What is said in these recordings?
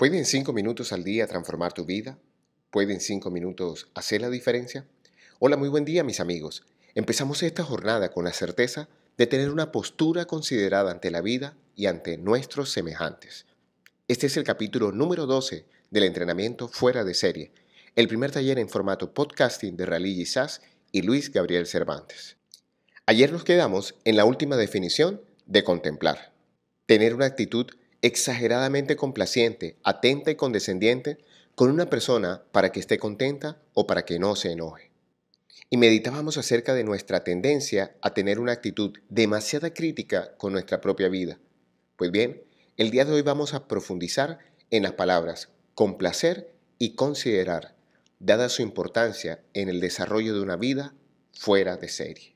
¿Pueden cinco minutos al día transformar tu vida? ¿Pueden cinco minutos hacer la diferencia? Hola, muy buen día mis amigos. Empezamos esta jornada con la certeza de tener una postura considerada ante la vida y ante nuestros semejantes. Este es el capítulo número 12 del entrenamiento fuera de serie, el primer taller en formato podcasting de Rally Sass y Luis Gabriel Cervantes. Ayer nos quedamos en la última definición de contemplar. Tener una actitud exageradamente complaciente, atenta y condescendiente con una persona para que esté contenta o para que no se enoje. Y meditábamos acerca de nuestra tendencia a tener una actitud demasiada crítica con nuestra propia vida. Pues bien, el día de hoy vamos a profundizar en las palabras complacer y considerar, dada su importancia en el desarrollo de una vida fuera de serie.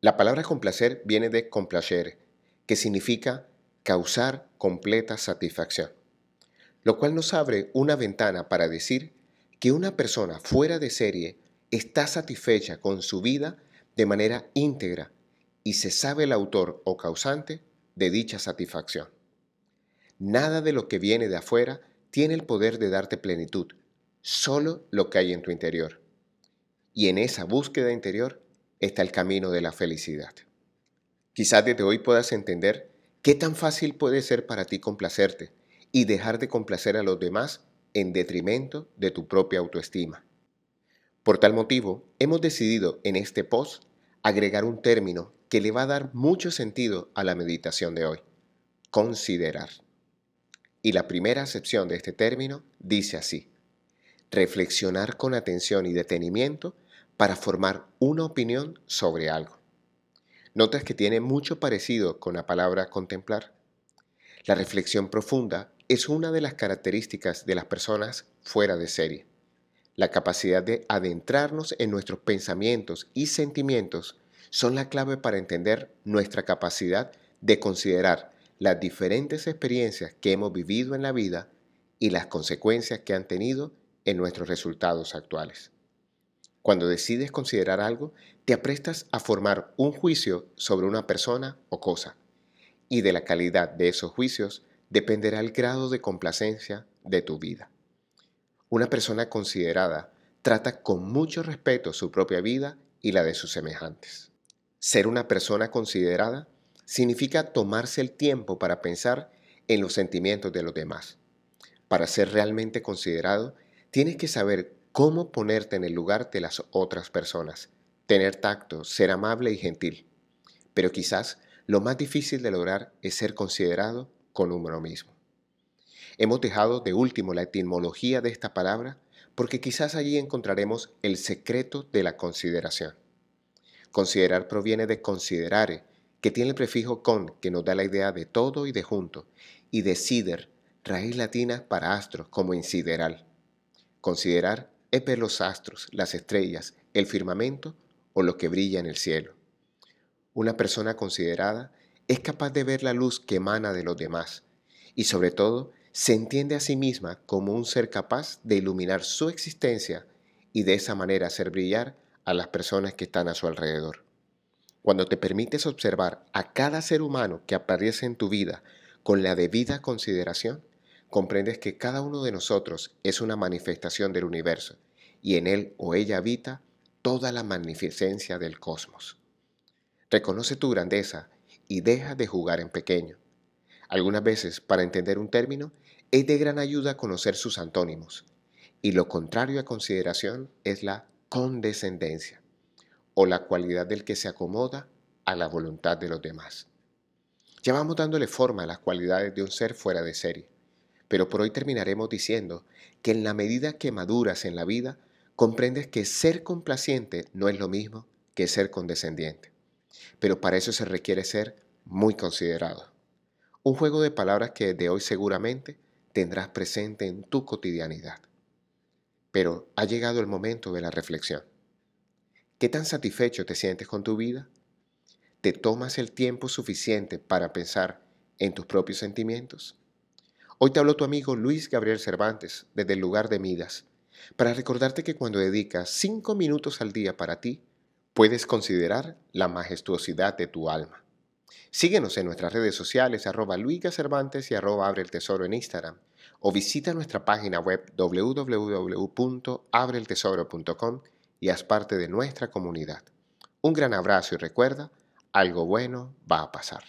La palabra complacer viene de complacer, que significa causar completa satisfacción, lo cual nos abre una ventana para decir que una persona fuera de serie está satisfecha con su vida de manera íntegra y se sabe el autor o causante de dicha satisfacción. Nada de lo que viene de afuera tiene el poder de darte plenitud, solo lo que hay en tu interior. Y en esa búsqueda interior está el camino de la felicidad. Quizás desde hoy puedas entender ¿Qué tan fácil puede ser para ti complacerte y dejar de complacer a los demás en detrimento de tu propia autoestima? Por tal motivo, hemos decidido en este post agregar un término que le va a dar mucho sentido a la meditación de hoy, considerar. Y la primera acepción de este término dice así, reflexionar con atención y detenimiento para formar una opinión sobre algo. Notas que tiene mucho parecido con la palabra contemplar. La reflexión profunda es una de las características de las personas fuera de serie. La capacidad de adentrarnos en nuestros pensamientos y sentimientos son la clave para entender nuestra capacidad de considerar las diferentes experiencias que hemos vivido en la vida y las consecuencias que han tenido en nuestros resultados actuales. Cuando decides considerar algo, te aprestas a formar un juicio sobre una persona o cosa, y de la calidad de esos juicios dependerá el grado de complacencia de tu vida. Una persona considerada trata con mucho respeto su propia vida y la de sus semejantes. Ser una persona considerada significa tomarse el tiempo para pensar en los sentimientos de los demás. Para ser realmente considerado, tienes que saber cómo ponerte en el lugar de las otras personas, tener tacto, ser amable y gentil. Pero quizás lo más difícil de lograr es ser considerado con uno mismo. Hemos dejado de último la etimología de esta palabra porque quizás allí encontraremos el secreto de la consideración. Considerar proviene de considerare, que tiene el prefijo con, que nos da la idea de todo y de junto, y de sider, raíz latina para astro, como en sideral. Considerar es ver los astros, las estrellas, el firmamento o lo que brilla en el cielo. Una persona considerada es capaz de ver la luz que emana de los demás y sobre todo se entiende a sí misma como un ser capaz de iluminar su existencia y de esa manera hacer brillar a las personas que están a su alrededor. Cuando te permites observar a cada ser humano que aparece en tu vida con la debida consideración, comprendes que cada uno de nosotros es una manifestación del universo y en él o ella habita toda la magnificencia del cosmos. Reconoce tu grandeza y deja de jugar en pequeño. Algunas veces, para entender un término, es de gran ayuda conocer sus antónimos, y lo contrario a consideración es la condescendencia, o la cualidad del que se acomoda a la voluntad de los demás. Ya vamos dándole forma a las cualidades de un ser fuera de serie. Pero por hoy terminaremos diciendo que en la medida que maduras en la vida, comprendes que ser complaciente no es lo mismo que ser condescendiente. Pero para eso se requiere ser muy considerado. Un juego de palabras que de hoy seguramente tendrás presente en tu cotidianidad. Pero ha llegado el momento de la reflexión. ¿Qué tan satisfecho te sientes con tu vida? ¿Te tomas el tiempo suficiente para pensar en tus propios sentimientos? Hoy te habló tu amigo Luis Gabriel Cervantes desde el lugar de Midas, para recordarte que cuando dedicas cinco minutos al día para ti, puedes considerar la majestuosidad de tu alma. Síguenos en nuestras redes sociales arroba Luica Cervantes y arroba Abre el Tesoro en Instagram o visita nuestra página web www.abreeltesoro.com y haz parte de nuestra comunidad. Un gran abrazo y recuerda, algo bueno va a pasar.